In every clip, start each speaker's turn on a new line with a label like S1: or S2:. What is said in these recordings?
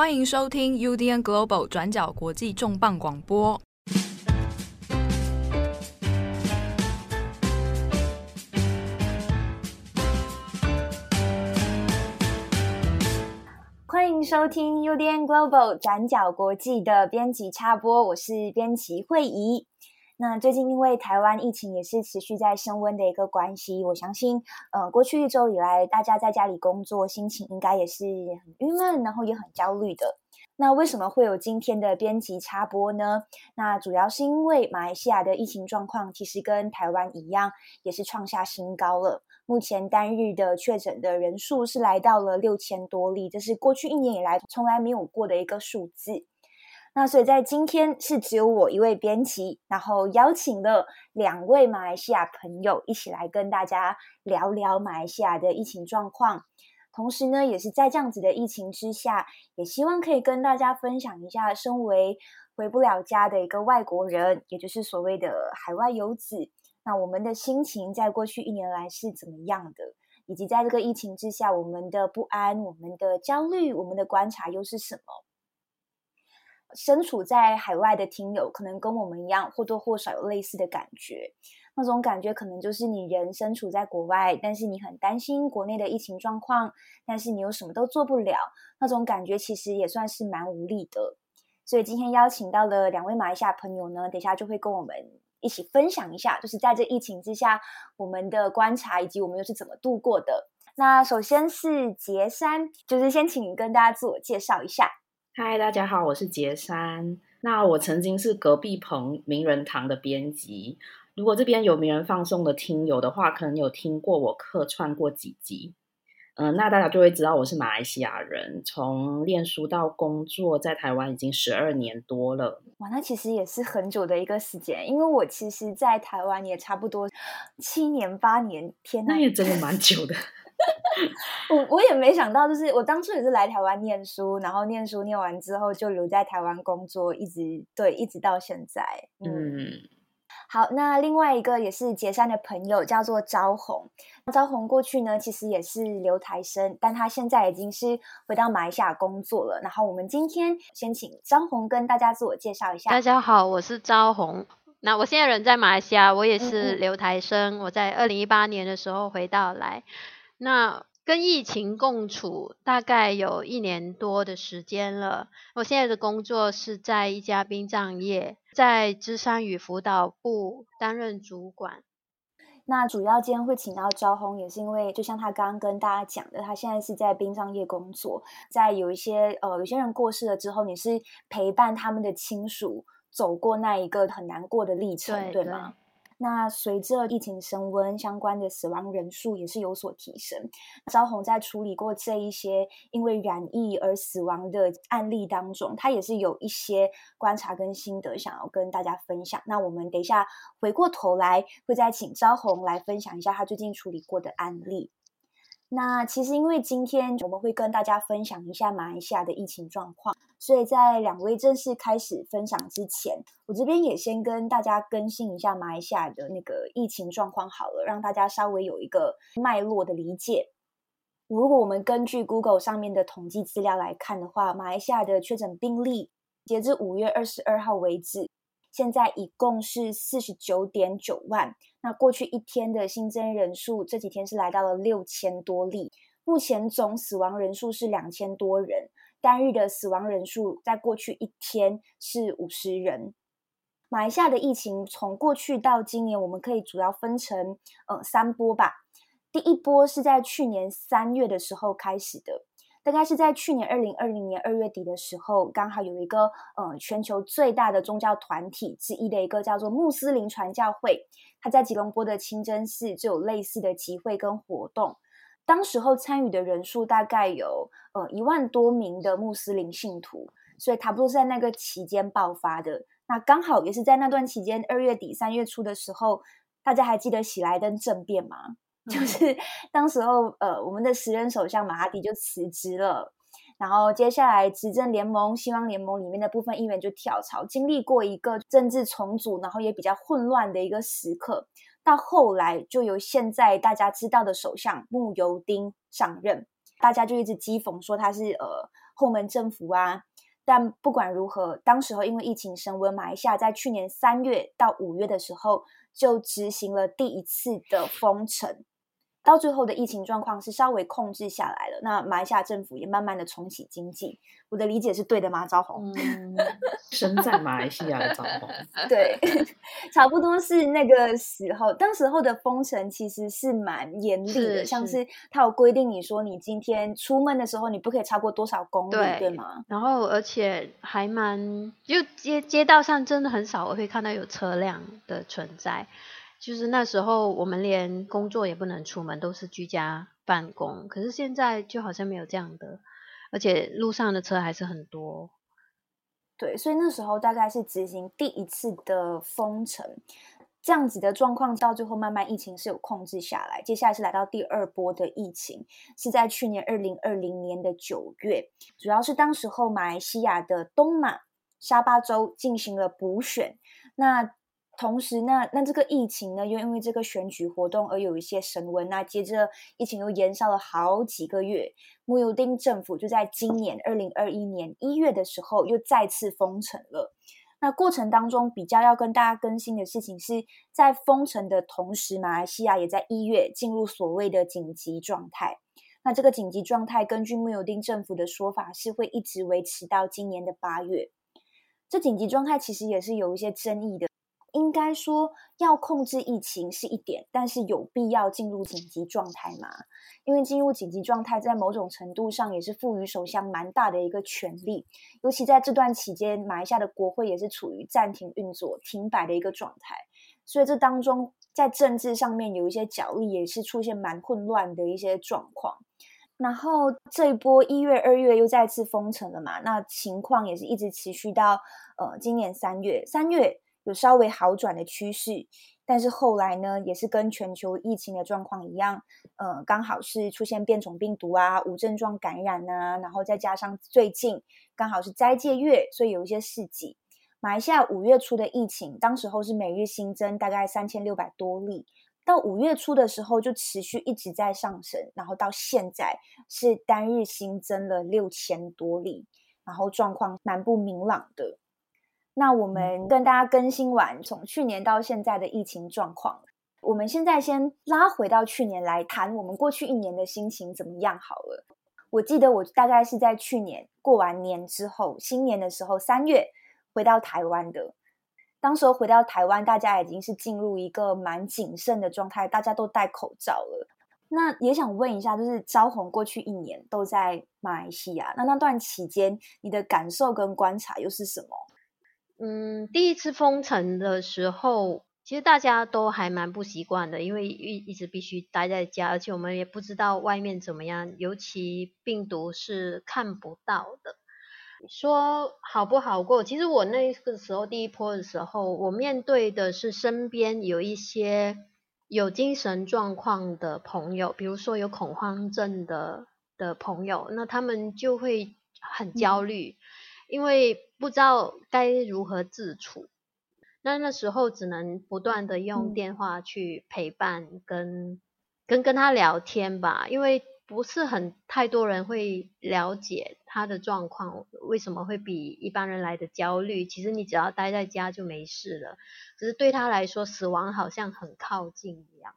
S1: 欢迎收听 UDN Global 转角国际重磅广播。
S2: 欢迎收听 UDN Global 转角国际的编辑插播，我是编辑惠仪。那最近因为台湾疫情也是持续在升温的一个关系，我相信，呃，过去一周以来，大家在家里工作，心情应该也是很郁闷，然后也很焦虑的。那为什么会有今天的编辑插播呢？那主要是因为马来西亚的疫情状况其实跟台湾一样，也是创下新高了。目前单日的确诊的人数是来到了六千多例，这是过去一年以来从来没有过的一个数字。那所以在今天是只有我一位编辑，然后邀请了两位马来西亚朋友一起来跟大家聊聊马来西亚的疫情状况。同时呢，也是在这样子的疫情之下，也希望可以跟大家分享一下，身为回不了家的一个外国人，也就是所谓的海外游子，那我们的心情在过去一年来是怎么样的，以及在这个疫情之下，我们的不安、我们的焦虑、我们的观察又是什么？身处在海外的听友，可能跟我们一样，或多或少有类似的感觉。那种感觉可能就是你人身处在国外，但是你很担心国内的疫情状况，但是你又什么都做不了。那种感觉其实也算是蛮无力的。所以今天邀请到了两位马来西亚朋友呢，等下就会跟我们一起分享一下，就是在这疫情之下，我们的观察以及我们又是怎么度过的。那首先是杰珊，就是先请跟大家自我介绍一下。
S3: 嗨，大家好，我是杰山。那我曾经是隔壁棚名人堂的编辑。如果这边有名人放送的听友的话，可能有听过我客串过几集。嗯、呃，那大家就会知道我是马来西亚人，从念书到工作在台湾已经十二年多了。
S2: 哇，那其实也是很久的一个时间，因为我其实，在台湾也差不多七年八年。天哪，
S3: 那也真的蛮久的。
S2: 我我也没想到，就是我当初也是来台湾念书，然后念书念完之后就留在台湾工作，一直对，一直到现在。嗯，嗯好，那另外一个也是杰山的朋友叫做招宏，昭宏过去呢其实也是留台生，但他现在已经是回到马来西亚工作了。然后我们今天先请张红跟大家自我介绍一下。
S4: 大家好，我是招红。那我现在人在马来西亚，我也是留台生，嗯嗯我在二零一八年的时候回到来。那跟疫情共处大概有一年多的时间了。我现在的工作是在一家殡葬业，在智商与辅导部担任主管。
S2: 那主要今天会请到昭红，也是因为就像他刚刚跟大家讲的，他现在是在殡葬业工作，在有一些呃有些人过世了之后，你是陪伴他们的亲属走过那一个很难过的历程，对，对吗？那随着疫情升温，相关的死亡人数也是有所提升。招红在处理过这一些因为染疫而死亡的案例当中，他也是有一些观察跟心得想要跟大家分享。那我们等一下回过头来，会再请招红来分享一下他最近处理过的案例。那其实，因为今天我们会跟大家分享一下马来西亚的疫情状况，所以在两位正式开始分享之前，我这边也先跟大家更新一下马来西亚的那个疫情状况好了，让大家稍微有一个脉络的理解。如果我们根据 Google 上面的统计资料来看的话，马来西亚的确诊病例截至五月二十二号为止，现在一共是四十九点九万。那过去一天的新增人数，这几天是来到了六千多例。目前总死亡人数是两千多人，单日的死亡人数在过去一天是五十人。马来西亚的疫情从过去到今年，我们可以主要分成呃三波吧。第一波是在去年三月的时候开始的。大概是在去年二零二零年二月底的时候，刚好有一个呃全球最大的宗教团体之一的一个叫做穆斯林传教会，他在吉隆坡的清真寺就有类似的集会跟活动。当时候参与的人数大概有呃一万多名的穆斯林信徒，所以差不多是在那个期间爆发的。那刚好也是在那段期间，二月底三月初的时候，大家还记得喜来登政变吗？就是当时候，呃，我们的时任首相马哈迪就辞职了，然后接下来执政联盟、希望联盟里面的部分议员就跳槽，经历过一个政治重组，然后也比较混乱的一个时刻，到后来就由现在大家知道的首相慕尤丁上任，大家就一直讥讽说他是呃后门政府啊。但不管如何，当时候因为疫情升温，马来西亚在去年三月到五月的时候就执行了第一次的封城。到最后的疫情状况是稍微控制下来了，那马来西亚政府也慢慢的重启经济。我的理解是对的吗？招红，
S3: 嗯，身在马来西亚的招红，
S2: 对，差不多是那个时候。当时候的封城其实是蛮严厉的，是像是他有规定你说你今天出门的时候你不可以超过多少公里，对，对吗？
S4: 然后而且还蛮就街街道上真的很少我会看到有车辆的存在。就是那时候，我们连工作也不能出门，都是居家办公。可是现在就好像没有这样的，而且路上的车还是很多。
S2: 对，所以那时候大概是执行第一次的封城，这样子的状况到最后慢慢疫情是有控制下来。接下来是来到第二波的疫情，是在去年二零二零年的九月，主要是当时候马来西亚的东马沙巴州进行了补选，那。同时，那那这个疫情呢，又因为这个选举活动而有一些升温。那接着疫情又延烧了好几个月，穆尤丁政府就在今年二零二一年一月的时候又再次封城了。那过程当中，比较要跟大家更新的事情是在封城的同时，马来西亚也在一月进入所谓的紧急状态。那这个紧急状态，根据穆尤丁政府的说法，是会一直维持到今年的八月。这紧急状态其实也是有一些争议的。应该说，要控制疫情是一点，但是有必要进入紧急状态吗？因为进入紧急状态，在某种程度上也是赋予首相蛮大的一个权力。尤其在这段期间，马来西亚的国会也是处于暂停运作、停摆的一个状态，所以这当中在政治上面有一些角力，也是出现蛮混乱的一些状况。然后这一波一月、二月又再次封城了嘛，那情况也是一直持续到呃今年三月，三月。有稍微好转的趋势，但是后来呢，也是跟全球疫情的状况一样，呃，刚好是出现变种病毒啊，无症状感染啊，然后再加上最近刚好是斋戒月，所以有一些市集。马来西亚五月初的疫情，当时候是每日新增大概三千六百多例，到五月初的时候就持续一直在上升，然后到现在是单日新增了六千多例，然后状况蛮不明朗的。那我们跟大家更新完从去年到现在的疫情状况，我们现在先拉回到去年来谈我们过去一年的心情怎么样好了。我记得我大概是在去年过完年之后，新年的时候三月回到台湾的。当时候回到台湾，大家已经是进入一个蛮谨慎的状态，大家都戴口罩了。那也想问一下，就是招红过去一年都在马来西亚，那那段期间你的感受跟观察又是什么？
S4: 嗯，第一次封城的时候，其实大家都还蛮不习惯的，因为一一直必须待在家，而且我们也不知道外面怎么样，尤其病毒是看不到的。说好不好过？其实我那个时候第一波的时候，我面对的是身边有一些有精神状况的朋友，比如说有恐慌症的的朋友，那他们就会很焦虑。嗯因为不知道该如何自处，那那时候只能不断的用电话去陪伴跟，跟跟跟他聊天吧。因为不是很太多人会了解他的状况，为什么会比一般人来的焦虑？其实你只要待在家就没事了，只是对他来说，死亡好像很靠近一样，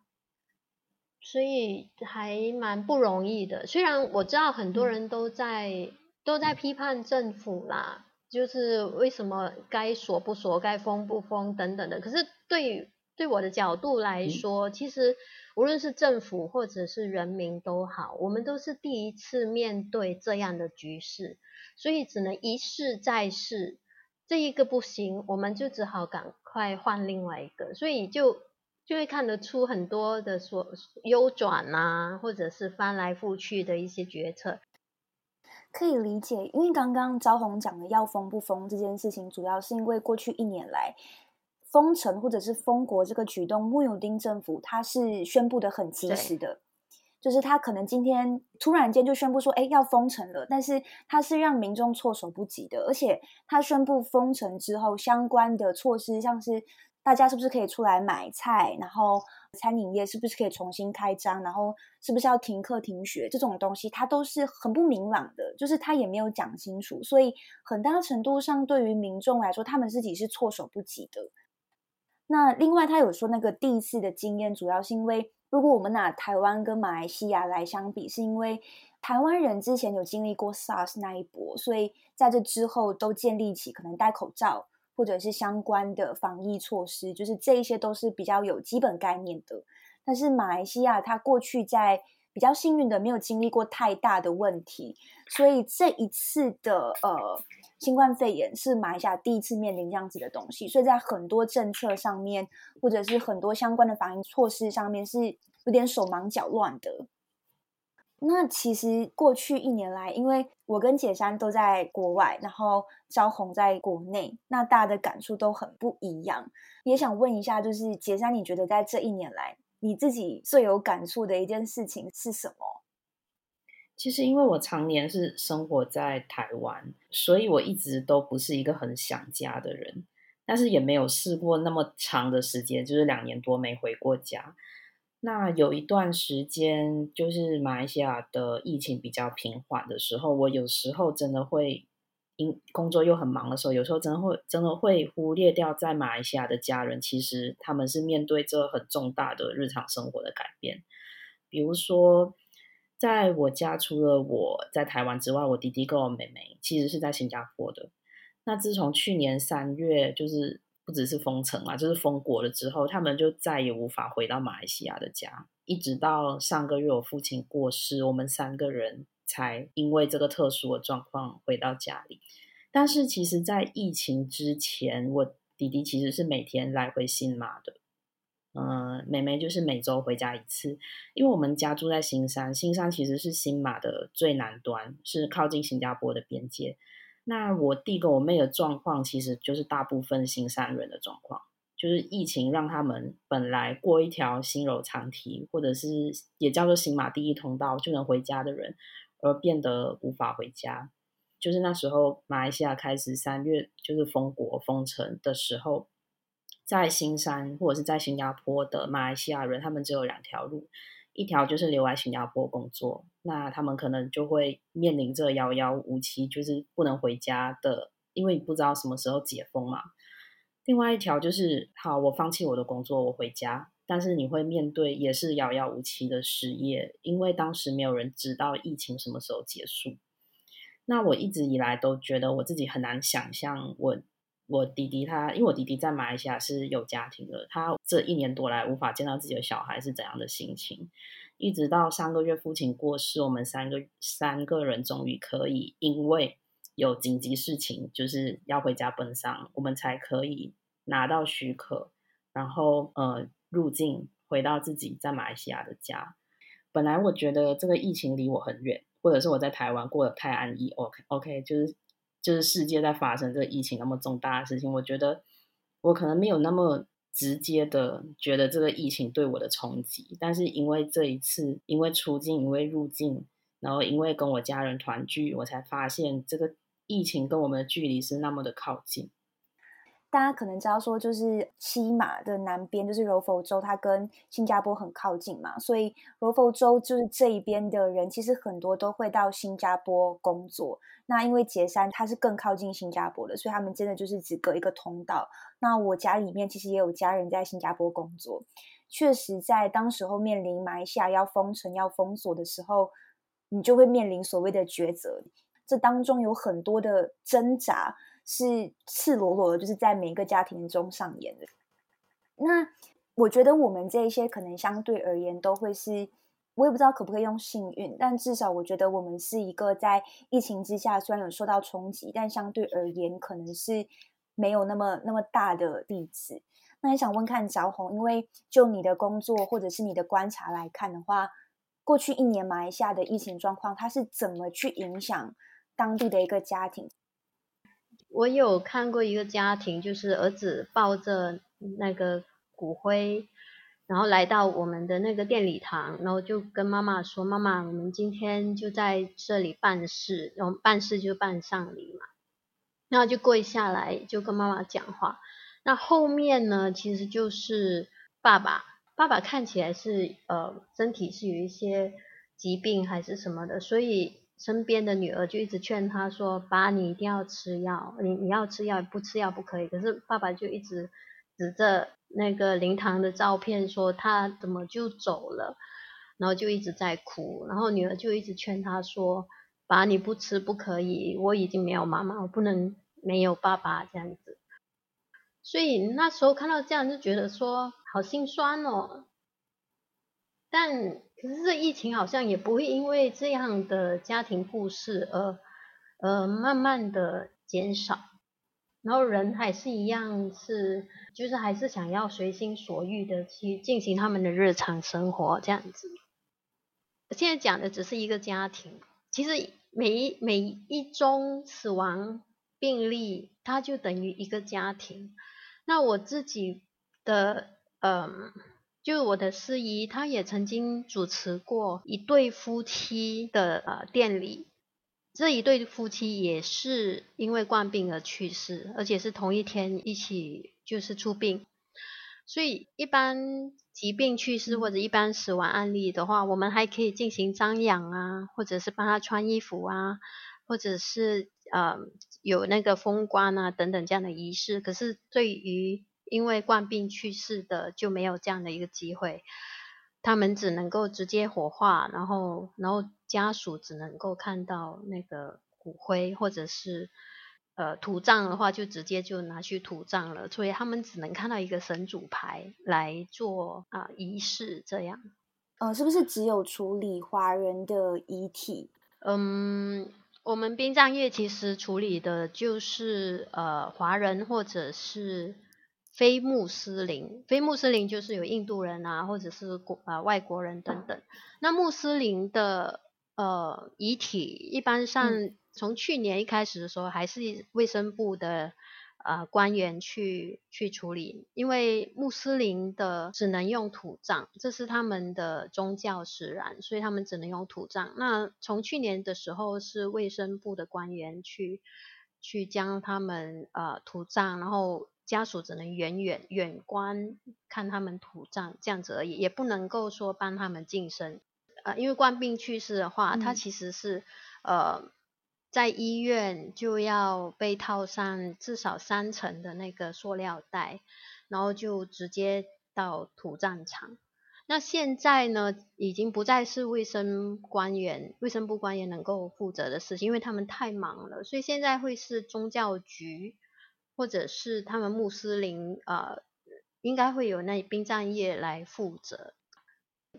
S4: 所以还蛮不容易的。虽然我知道很多人都在。都在批判政府啦，就是为什么该锁不锁，该封不封等等的。可是对对我的角度来说，其实无论是政府或者是人民都好，我们都是第一次面对这样的局势，所以只能一试再试。这一个不行，我们就只好赶快换另外一个。所以就就会看得出很多的所优转啊，或者是翻来覆去的一些决策。
S2: 可以理解，因为刚刚招宏讲的要封不封这件事情，主要是因为过去一年来封城或者是封国这个举动，慕尤丁政府他是宣布的很及时的，就是他可能今天突然间就宣布说，哎，要封城了，但是他是让民众措手不及的，而且他宣布封城之后，相关的措施像是大家是不是可以出来买菜，然后餐饮业是不是可以重新开张，然后是不是要停课停学这种东西，它都是很不明朗的，就是他也没有讲清楚，所以很大程度上对于民众来说，他们自己是措手不及的。那另外他有说，那个第一次的经验，主要是因为如果我们拿台湾跟马来西亚来相比，是因为台湾人之前有经历过 SARS 那一波，所以在这之后都建立起可能戴口罩或者是相关的防疫措施，就是这一些都是比较有基本概念的。但是马来西亚它过去在比较幸运的没有经历过太大的问题，所以这一次的呃。新冠肺炎是马来西亚第一次面临这样子的东西，所以在很多政策上面，或者是很多相关的防疫措施上面，是有点手忙脚乱的。那其实过去一年来，因为我跟姐山都在国外，然后招红在国内，那大家的感触都很不一样。也想问一下，就是姐山，你觉得在这一年来，你自己最有感触的一件事情是什么？
S3: 其实，因为我常年是生活在台湾，所以我一直都不是一个很想家的人，但是也没有试过那么长的时间，就是两年多没回过家。那有一段时间，就是马来西亚的疫情比较平缓的时候，我有时候真的会因工作又很忙的时候，有时候真的会真的会忽略掉在马来西亚的家人，其实他们是面对这很重大的日常生活的改变，比如说。在我家，除了我在台湾之外，我弟弟跟我妹妹其实是在新加坡的。那自从去年三月，就是不只是封城啊，就是封国了之后，他们就再也无法回到马来西亚的家。一直到上个月我父亲过世，我们三个人才因为这个特殊的状况回到家里。但是其实，在疫情之前，我弟弟其实是每天来回新马的。嗯、妹妹就是每周回家一次，因为我们家住在新山，新山其实是新马的最南端，是靠近新加坡的边界。那我弟跟我妹的状况，其实就是大部分新山人的状况，就是疫情让他们本来过一条新柔长堤，或者是也叫做新马第一通道就能回家的人，而变得无法回家。就是那时候，马来西亚开始三月就是封国封城的时候。在新山或者是在新加坡的马来西亚人，他们只有两条路，一条就是留在新加坡工作，那他们可能就会面临着遥遥无期，就是不能回家的，因为你不知道什么时候解封嘛。另外一条就是，好，我放弃我的工作，我回家，但是你会面对也是遥遥无期的失业，因为当时没有人知道疫情什么时候结束。那我一直以来都觉得我自己很难想象我。我弟弟他，因为我弟弟在马来西亚是有家庭的，他这一年多来无法见到自己的小孩是怎样的心情？一直到上个月父亲过世，我们三个三个人终于可以因为有紧急事情，就是要回家奔丧，我们才可以拿到许可，然后呃入境回到自己在马来西亚的家。本来我觉得这个疫情离我很远，或者是我在台湾过得太安逸，OK OK 就是。就是世界在发生这个疫情那么重大的事情，我觉得我可能没有那么直接的觉得这个疫情对我的冲击，但是因为这一次，因为出境，因为入境，然后因为跟我家人团聚，我才发现这个疫情跟我们的距离是那么的靠近。
S2: 大家可能知道说，就是西马的南边就是柔佛州，它跟新加坡很靠近嘛，所以柔佛州就是这一边的人，其实很多都会到新加坡工作。那因为杰山它是更靠近新加坡的，所以他们真的就是只隔一个通道。那我家里面其实也有家人在新加坡工作，确实在当时候面临马来西亚要封城、要封锁的时候，你就会面临所谓的抉择，这当中有很多的挣扎。是赤裸裸的，就是在每一个家庭中上演的。那我觉得我们这一些可能相对而言都会是，我也不知道可不可以用幸运，但至少我觉得我们是一个在疫情之下虽然有受到冲击，但相对而言可能是没有那么那么大的例子。那也想问看昭宏，因为就你的工作或者是你的观察来看的话，过去一年马来西亚的疫情状况，它是怎么去影响当地的一个家庭？
S4: 我有看过一个家庭，就是儿子抱着那个骨灰，然后来到我们的那个奠礼堂，然后就跟妈妈说：“妈妈，我们今天就在这里办事，然后办事就办丧礼嘛。”然后就跪下来就跟妈妈讲话。那后面呢，其实就是爸，爸爸爸看起来是呃身体是有一些疾病还是什么的，所以身边的女儿就一直劝他说：“爸，你一定要吃药，你你要吃药，不吃药不可以。”可是爸爸就一直指着那个灵堂的照片说：“他怎么就走了？”然后就一直在哭，然后女儿就一直劝他说：“爸，你不吃不可以，我已经没有妈妈，我不能没有爸爸这样子。”所以那时候看到这样就觉得说好心酸哦。但可是这疫情好像也不会因为这样的家庭故事而呃慢慢的减少，然后人还是一样是就是还是想要随心所欲的去进行他们的日常生活这样子。现在讲的只是一个家庭，其实每一每一宗死亡病例，它就等于一个家庭。那我自己的，嗯，就我的师姨，她也曾经主持过一对夫妻的呃典礼。这一对夫妻也是因为冠病而去世，而且是同一天一起就是出殡。所以一般疾病去世或者一般死亡案例的话，我们还可以进行瞻仰啊，或者是帮他穿衣服啊，或者是呃。有那个封棺啊等等这样的仪式，可是对于因为冠病去世的就没有这样的一个机会，他们只能够直接火化，然后然后家属只能够看到那个骨灰，或者是呃土葬的话就直接就拿去土葬了，所以他们只能看到一个神主牌来做啊、呃、仪式这样。
S2: 呃，是不是只有处理华人的遗体？
S4: 嗯。我们殡葬业其实处理的就是呃华人或者是非穆斯林，非穆斯林就是有印度人啊，或者是国啊、呃、外国人等等。那穆斯林的呃遗体，一般上从去年一开始的时候，还是卫生部的。呃，官员去去处理，因为穆斯林的只能用土葬，这是他们的宗教使然，所以他们只能用土葬。那从去年的时候，是卫生部的官员去去将他们呃土葬，然后家属只能远远远观看他们土葬这样子而已，也不能够说帮他们净身。呃，因为冠病去世的话，他其实是呃。在医院就要被套上至少三层的那个塑料袋，然后就直接到土葬场。那现在呢，已经不再是卫生官员、卫生部官员能够负责的事情，因为他们太忙了，所以现在会是宗教局或者是他们穆斯林呃，应该会有那殡葬业来负责。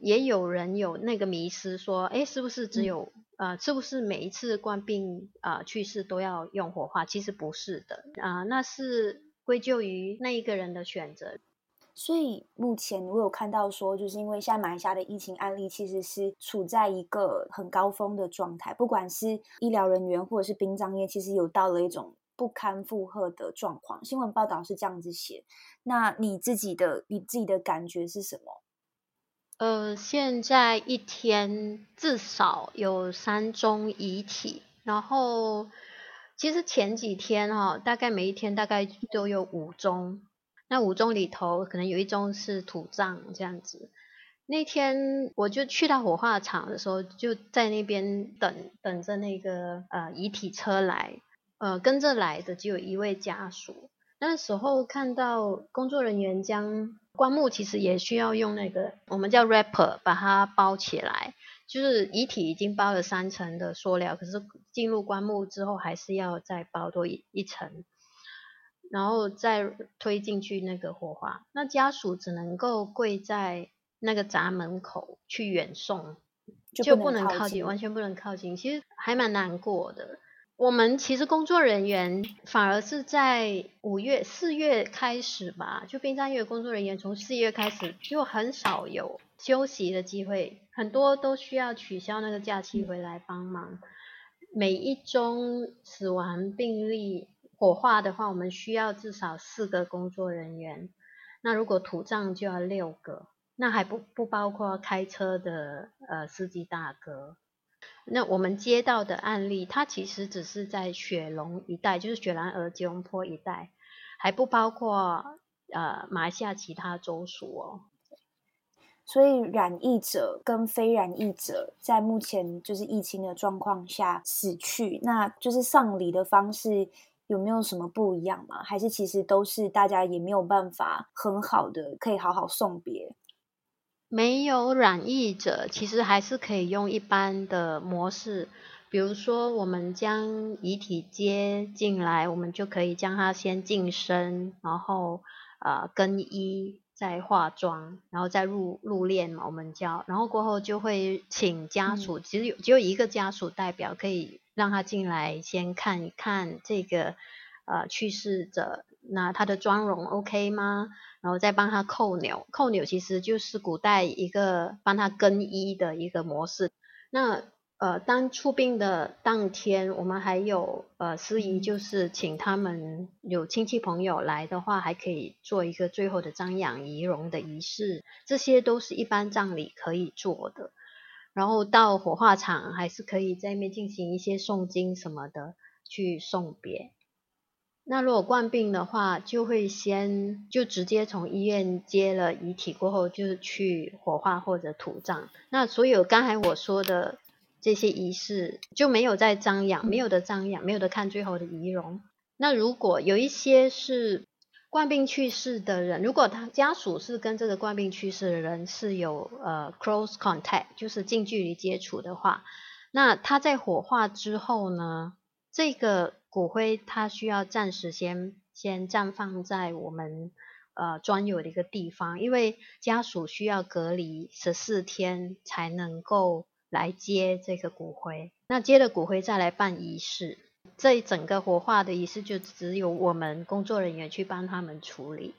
S4: 也有人有那个迷思说，哎，是不是只有？嗯呃，是不是每一次冠病啊、呃、去世都要用火化？其实不是的啊、呃，那是归咎于那一个人的选择。
S2: 所以目前我有看到说，就是因为现在马来西亚的疫情案例其实是处在一个很高峰的状态，不管是医疗人员或者是殡葬业，其实有到了一种不堪负荷的状况。新闻报道是这样子写，那你自己的你自己的感觉是什么？
S4: 呃，现在一天至少有三宗遗体，然后其实前几天哈、哦，大概每一天大概都有五宗，那五宗里头可能有一宗是土葬这样子。那天我就去到火化场的时候，就在那边等等着那个呃遗体车来，呃跟着来的只有一位家属。那时候看到工作人员将棺木其实也需要用那个我们叫 wrapper 把它包起来，就是遗体已经包了三层的塑料，可是进入棺木之后还是要再包多一一层，然后再推进去那个火化。那家属只能够跪在那个闸门口去远送，就不能靠近，完全不能靠近。其实还蛮难过的。我们其实工作人员反而是在五月、四月开始吧，就殡葬业工作人员从四月开始就很少有休息的机会，很多都需要取消那个假期回来帮忙。每一宗死亡病例火化的话，我们需要至少四个工作人员，那如果土葬就要六个，那还不不包括开车的呃司机大哥。那我们接到的案例，它其实只是在雪隆一带，就是雪兰莪吉隆坡一带，还不包括呃马来西亚其他州属哦。
S2: 所以染疫者跟非染疫者在目前就是疫情的状况下死去，那就是丧礼的方式有没有什么不一样吗？还是其实都是大家也没有办法很好的可以好好送别？
S4: 没有染疫者，其实还是可以用一般的模式，比如说我们将遗体接进来，我们就可以将它先净身，然后呃更衣，再化妆，然后再入入殓嘛，我们叫，然后过后就会请家属，其实有只有一个家属代表可以让他进来先看一看这个呃去世者，那他的妆容 OK 吗？然后再帮他扣钮，扣钮其实就是古代一个帮他更衣的一个模式。那呃，当出殡的当天，我们还有呃司仪，就是请他们有亲戚朋友来的话，还可以做一个最后的瞻仰仪容的仪式，这些都是一般葬礼可以做的。然后到火化场，还是可以在那边进行一些诵经什么的去送别。那如果冠病的话，就会先就直接从医院接了遗体过后，就是去火化或者土葬。那所有刚才我说的这些仪式就没有再张扬，没有的张扬，没有的看最后的遗容。那如果有一些是冠病去世的人，如果他家属是跟这个冠病去世的人是有呃 close contact，就是近距离接触的话，那他在火化之后呢，这个。骨灰它需要暂时先先暂放在我们呃专有的一个地方，因为家属需要隔离十四天才能够来接这个骨灰。那接了骨灰再来办仪式，这一整个火化的仪式就只有我们工作人员去帮他们处理。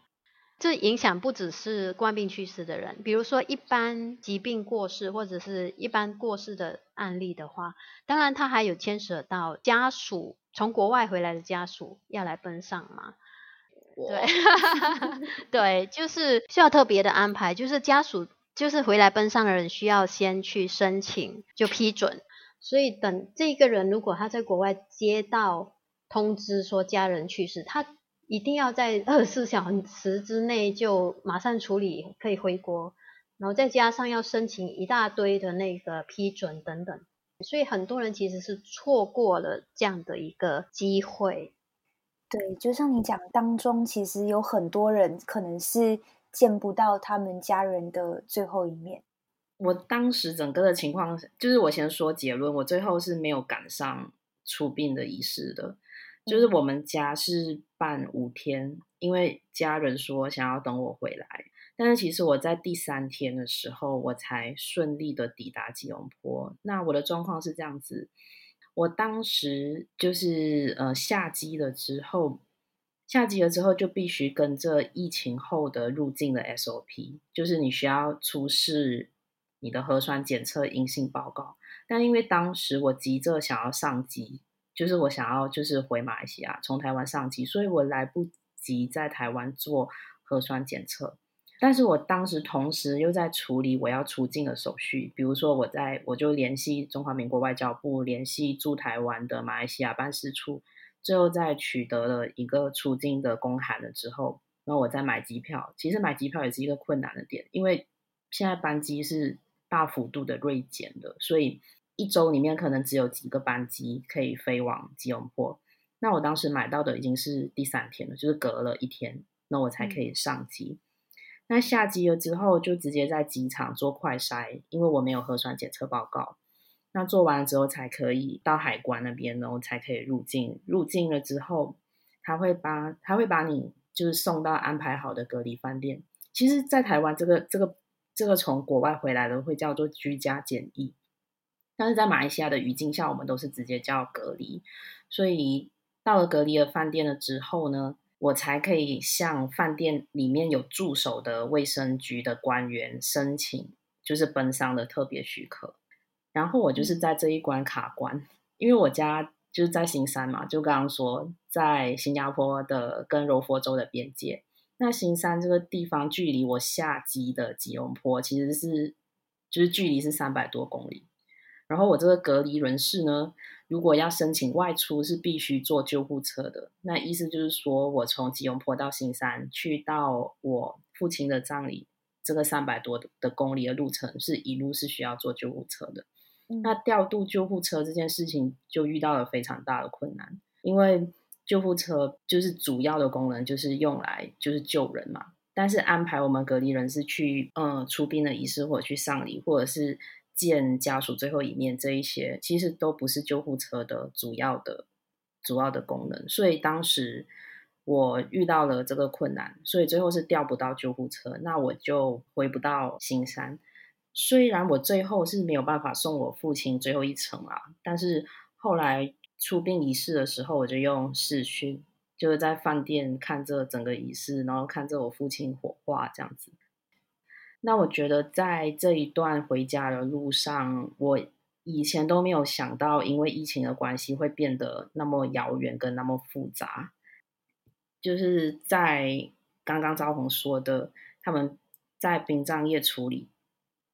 S4: 这影响不只是冠病去世的人，比如说一般疾病过世或者是一般过世的案例的话，当然他还有牵扯到家属。从国外回来的家属要来奔丧嘛？对，对，就是需要特别的安排，就是家属就是回来奔丧的人需要先去申请就批准，所以等这个人如果他在国外接到通知说家人去世，他一定要在二十四小时之内就马上处理，可以回国，然后再加上要申请一大堆的那个批准等等。所以很多人其实是错过了这样的一个机会。
S2: 对，就像你讲当中，其实有很多人可能是见不到他们家人的最后一面。
S3: 我当时整个的情况，就是我先说结论，我最后是没有赶上出殡的仪式的。就是我们家是办五天，因为家人说想要等我回来。但是其实我在第三天的时候，我才顺利的抵达吉隆坡。那我的状况是这样子，我当时就是呃下机了之后，下机了之后就必须跟着疫情后的入境的 SOP，就是你需要出示你的核酸检测阴性报告。但因为当时我急着想要上机，就是我想要就是回马来西亚，从台湾上机，所以我来不及在台湾做核酸检测。但是我当时同时又在处理我要出境的手续，比如说我在我就联系中华民国外交部，联系驻台湾的马来西亚办事处，最后在取得了一个出境的公函了之后，然后我再买机票。其实买机票也是一个困难的点，因为现在班机是大幅度的锐减的，所以一周里面可能只有几个班机可以飞往吉隆坡。那我当时买到的已经是第三天了，就是隔了一天，那我才可以上机。嗯那下机了之后，就直接在机场做快筛，因为我没有核酸检测报告。那做完了之后，才可以到海关那边，然后才可以入境。入境了之后，他会把他会把你就是送到安排好的隔离饭店。其实，在台湾这个这个这个从国外回来的会叫做居家检疫，但是在马来西亚的语境下，我们都是直接叫隔离。所以到了隔离的饭店了之后呢，我才可以向饭店里面有驻守的卫生局的官员申请，就是奔丧的特别许可。然后我就是在这一关卡关，因为我家就是在新山嘛，就刚刚说在新加坡的跟柔佛州的边界。那新山这个地方距离我下机的吉隆坡其实是就是距离是三百多公里。然后我这个隔离人士呢，如果要申请外出，是必须坐救护车的。那意思就是说，我从吉隆坡到新山去到我父亲的葬礼这个三百多的公里的路程是一路是需要坐救护车的。
S2: 嗯、
S3: 那调度救护车这件事情就遇到了非常大的困难，因为救护车就是主要的功能就是用来就是救人嘛，但是安排我们隔离人士去嗯出殡的仪式或者去丧礼或者是见家属最后一面这一些，其实都不是救护车的主要的主要的功能，所以当时。我遇到了这个困难，所以最后是调不到救护车，那我就回不到新山。虽然我最后是没有办法送我父亲最后一程啊，但是后来出殡仪式的时候，我就用视讯，就是在饭店看着整个仪式，然后看着我父亲火化这样子。那我觉得在这一段回家的路上，我以前都没有想到，因为疫情的关系会变得那么遥远跟那么复杂。就是在刚刚招红说的，他们在殡葬业处理，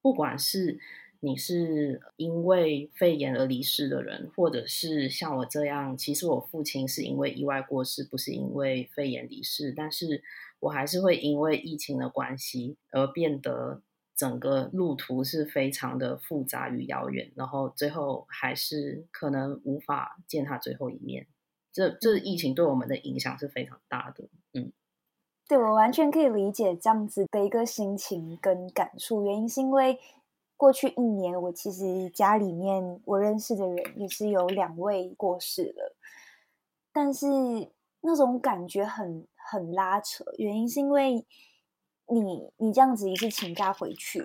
S3: 不管是你是因为肺炎而离世的人，或者是像我这样，其实我父亲是因为意外过世，不是因为肺炎离世，但是我还是会因为疫情的关系而变得整个路途是非常的复杂与遥远，然后最后还是可能无法见他最后一面。这这疫情对我们的影响是非常大的，嗯，
S2: 对，我完全可以理解这样子的一个心情跟感触。原因是因为过去一年，我其实家里面我认识的人也是有两位过世了，但是那种感觉很很拉扯。原因是因为你你这样子一次请假回去，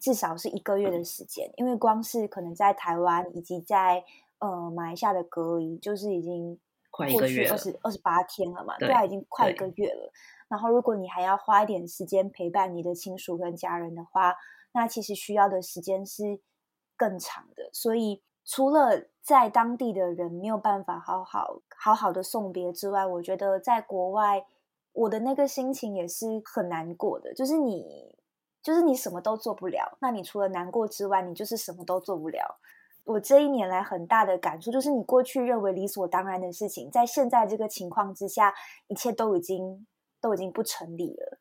S2: 至少是一个月的时间，因为光是可能在台湾以及在呃马来西亚的隔离，就是已经。过去二十二十八天了嘛，对啊，已经快一个月了。然后，如果你还要花一点时间陪伴你的亲属跟家人的话，那其实需要的时间是更长的。所以，除了在当地的人没有办法好好好好的送别之外，我觉得在国外，我的那个心情也是很难过的。就是你，就是你什么都做不了。那你除了难过之外，你就是什么都做不了。我这一年来很大的感触就是，你过去认为理所当然的事情，在现在这个情况之下，一切都已经都已经不成立了。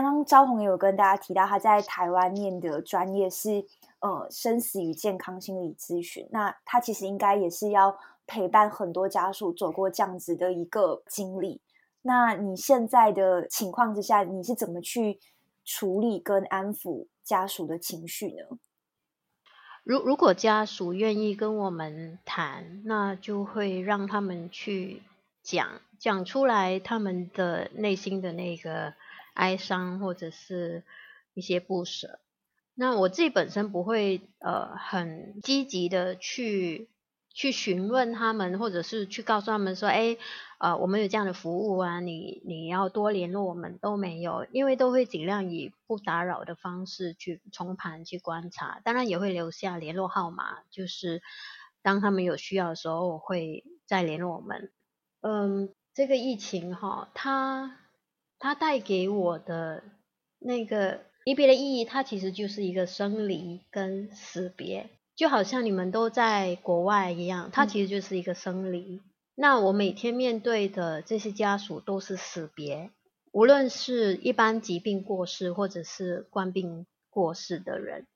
S2: 刚刚招红也有跟大家提到，他在台湾念的专业是呃生死与健康心理咨询，那他其实应该也是要陪伴很多家属走过这样子的一个经历。那你现在的情况之下，你是怎么去处理跟安抚家属的情绪呢？
S4: 如如果家属愿意跟我们谈，那就会让他们去讲讲出来他们的内心的那个哀伤或者是一些不舍。那我自己本身不会呃很积极的去。去询问他们，或者是去告诉他们说：“哎，呃，我们有这样的服务啊，你你要多联络我们都没有，因为都会尽量以不打扰的方式去重盘去观察，当然也会留下联络号码，就是当他们有需要的时候会再联络我们。嗯，这个疫情哈，它它带给我的那个离别的意义，它其实就是一个生离跟死别。”就好像你们都在国外一样，它其实就是一个生离。嗯、那我每天面对的这些家属都是死别，无论是一般疾病过世，或者是冠病过世的人，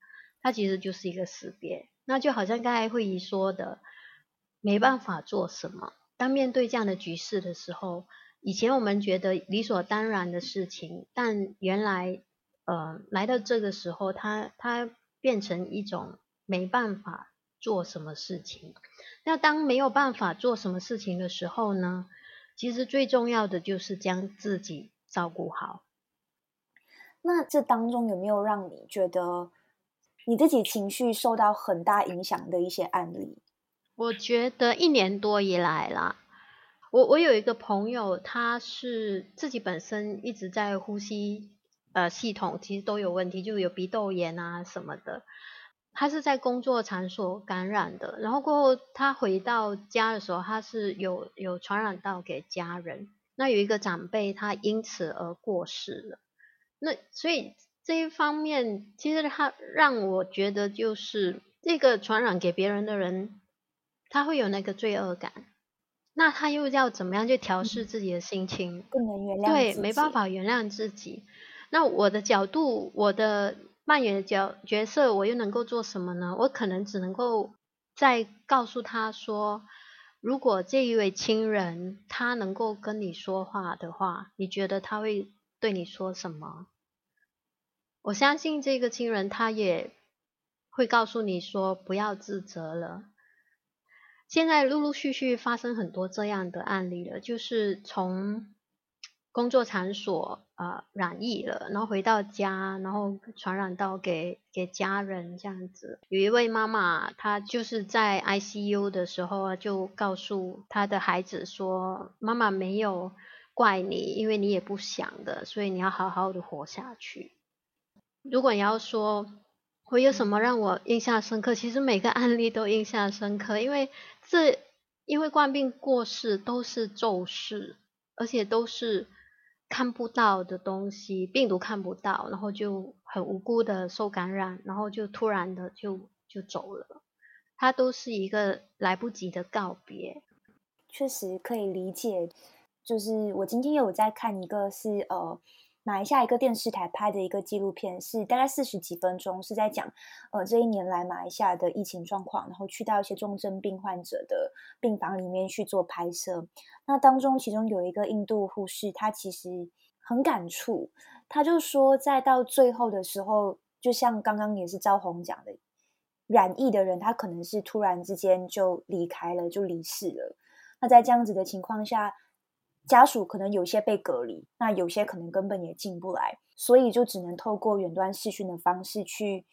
S4: 它其实就是一个死别。那就好像刚才慧仪说的，没办法做什么。当面对这样的局势的时候，以前我们觉得理所当然的事情，但原来，呃，来到这个时候，它它变成一种。没办法做什么事情，那当没有办法做什么事情的时候呢？其实最重要的就是将自己照顾好。
S2: 那这当中有没有让你觉得你自己情绪受到很大影响的一些案例？
S4: 我觉得一年多以来啦，我我有一个朋友，他是自己本身一直在呼吸呃系统其实都有问题，就有鼻窦炎啊什么的。他是在工作场所感染的，然后过后他回到家的时候，他是有有传染到给家人。那有一个长辈，他因此而过世了。那所以这一方面，其实他让我觉得，就是这个传染给别人的人，他会有那个罪恶感。那他又要怎么样去调试自己的心情？
S2: 不能原谅，
S4: 对，没办法原谅自己。那我的角度，我的扮演的角角色，我又能够做什么呢？我可能只能够再告诉他说，如果这一位亲人他能够跟你说话的话，你觉得他会对你说什么？我相信这个亲人他也会告诉你说，不要自责了。现在陆陆续续发生很多这样的案例了，就是从工作场所啊、染疫了，然后回到家，然后传染到给给家人这样子。有一位妈妈，她就是在 ICU 的时候就告诉她的孩子说：“妈妈没有怪你，因为你也不想的，所以你要好好的活下去。”如果你要说，我有什么让我印象深刻？其实每个案例都印象深刻，因为这因为冠病过世都是骤逝，而且都是看不到的东西，病毒看不到，然后就很无辜的受感染，然后就突然的就就走了，它都是一个来不及的告别。
S2: 确实可以理解，就是我今天有在看一个是呃。马来西亚一个电视台拍的一个纪录片，是大概四十几分钟，是在讲呃这一年来马来西亚的疫情状况，然后去到一些重症病患者的病房里面去做拍摄。那当中其中有一个印度护士，他其实很感触，他就说，在到最后的时候，就像刚刚也是招红讲的，染疫的人他可能是突然之间就离开了，就离世了。那在这样子的情况下，家属可能有些被隔离，那有些可能根本也进不来，所以就只能透过远端视讯的方式去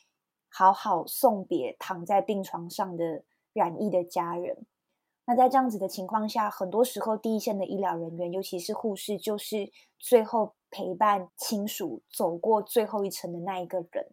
S2: 好好送别躺在病床上的染疫的家人。那在这样子的情况下，很多时候第一线的医疗人员，尤其是护士，就是最后陪伴亲属走过最后一程的那一个人。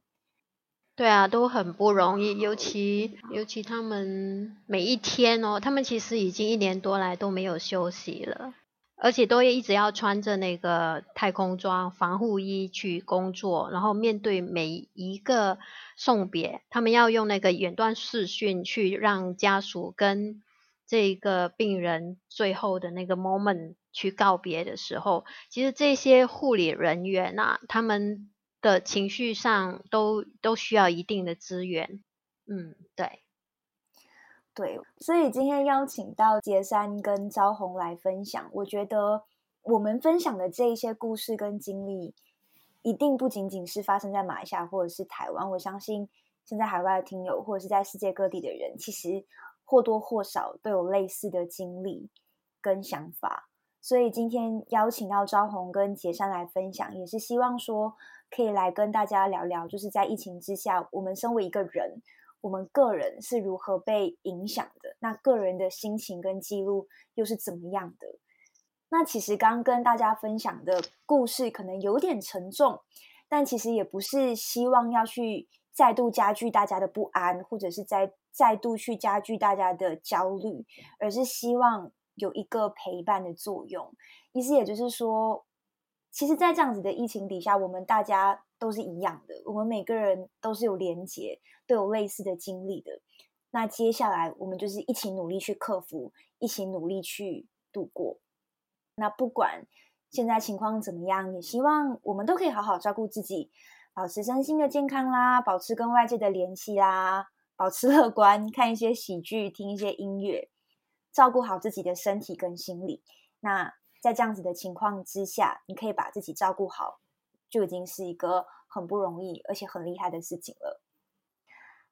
S4: 对啊，都很不容易，尤其尤其他们每一天哦，他们其实已经一年多来都没有休息了。而且都一直要穿着那个太空装防护衣去工作，然后面对每一个送别，他们要用那个远端视讯去让家属跟这个病人最后的那个 moment 去告别的时候，其实这些护理人员啊，他们的情绪上都都需要一定的资源。嗯，对。
S2: 对，所以今天邀请到杰山跟昭宏来分享，我觉得我们分享的这一些故事跟经历，一定不仅仅是发生在马来西亚或者是台湾。我相信现在海外的听友或者是在世界各地的人，其实或多或少都有类似的经历跟想法。所以今天邀请到昭宏跟杰山来分享，也是希望说可以来跟大家聊聊，就是在疫情之下，我们身为一个人。我们个人是如何被影响的？那个人的心情跟记录又是怎么样的？那其实刚刚跟大家分享的故事可能有点沉重，但其实也不是希望要去再度加剧大家的不安，或者是再再度去加剧大家的焦虑，而是希望有一个陪伴的作用。意思也就是说，其实，在这样子的疫情底下，我们大家。都是一样的，我们每个人都是有连结，都有类似的经历的。那接下来我们就是一起努力去克服，一起努力去度过。那不管现在情况怎么样，也希望我们都可以好好照顾自己，保持身心的健康啦，保持跟外界的联系啦，保持乐观，看一些喜剧，听一些音乐，照顾好自己的身体跟心理。那在这样子的情况之下，你可以把自己照顾好。就已经是一个很不容易，而且很厉害的事情了。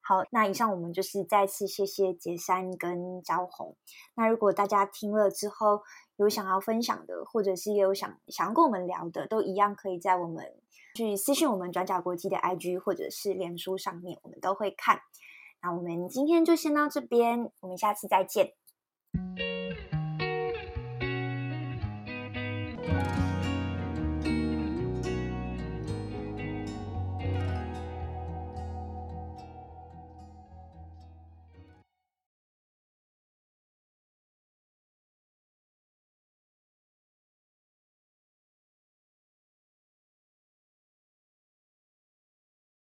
S2: 好，那以上我们就是再次谢谢杰山跟招红。那如果大家听了之后有想要分享的，或者是有想想要跟我们聊的，都一样可以在我们去私信我们转角国际的 IG 或者是脸书上面，我们都会看。那我们今天就先到这边，我们下次再见。